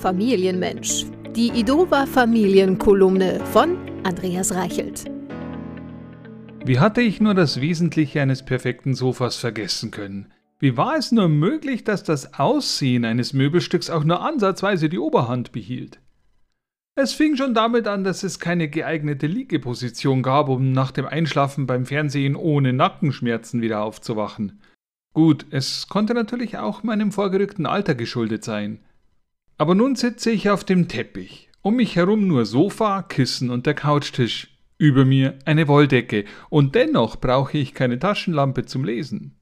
Familienmensch. Die Idova Familienkolumne von Andreas Reichelt. Wie hatte ich nur das Wesentliche eines perfekten Sofas vergessen können? Wie war es nur möglich, dass das Aussehen eines Möbelstücks auch nur ansatzweise die Oberhand behielt? Es fing schon damit an, dass es keine geeignete Liegeposition gab, um nach dem Einschlafen beim Fernsehen ohne Nackenschmerzen wieder aufzuwachen. Gut, es konnte natürlich auch meinem vorgerückten Alter geschuldet sein. Aber nun sitze ich auf dem Teppich. Um mich herum nur Sofa, Kissen und der Couchtisch. Über mir eine Wolldecke. Und dennoch brauche ich keine Taschenlampe zum Lesen.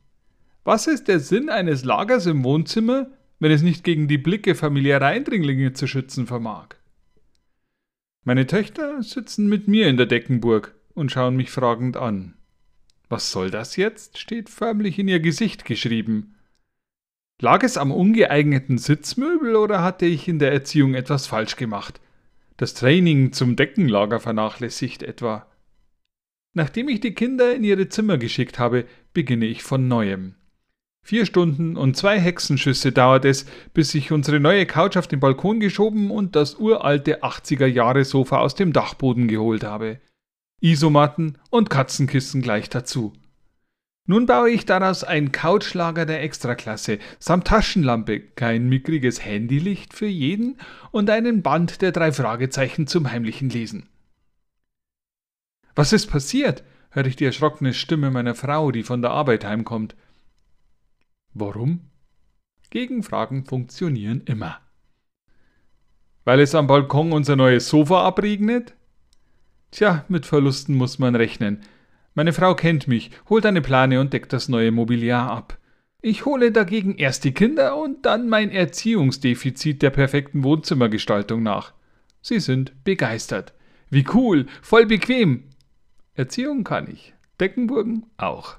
Was ist der Sinn eines Lagers im Wohnzimmer, wenn es nicht gegen die Blicke familiärer Eindringlinge zu schützen vermag? Meine Töchter sitzen mit mir in der Deckenburg und schauen mich fragend an. Was soll das jetzt? steht förmlich in ihr Gesicht geschrieben. Lag es am ungeeigneten Sitzmöbel oder hatte ich in der Erziehung etwas falsch gemacht? Das Training zum Deckenlager vernachlässigt etwa? Nachdem ich die Kinder in ihre Zimmer geschickt habe, beginne ich von neuem. Vier Stunden und zwei Hexenschüsse dauert es, bis ich unsere neue Couch auf den Balkon geschoben und das uralte 80er Jahre Sofa aus dem Dachboden geholt habe. Isomatten und Katzenkissen gleich dazu. Nun baue ich daraus ein Couchlager der Extraklasse, samt Taschenlampe, kein mickriges Handylicht für jeden und einen Band der drei Fragezeichen zum heimlichen Lesen. Was ist passiert? höre ich die erschrockene Stimme meiner Frau, die von der Arbeit heimkommt. Warum? Gegenfragen funktionieren immer. Weil es am Balkon unser neues Sofa abregnet? Tja, mit Verlusten muss man rechnen. Meine Frau kennt mich, holt eine Plane und deckt das neue Mobiliar ab. Ich hole dagegen erst die Kinder und dann mein Erziehungsdefizit der perfekten Wohnzimmergestaltung nach. Sie sind begeistert. Wie cool, voll bequem. Erziehung kann ich, Deckenburgen auch.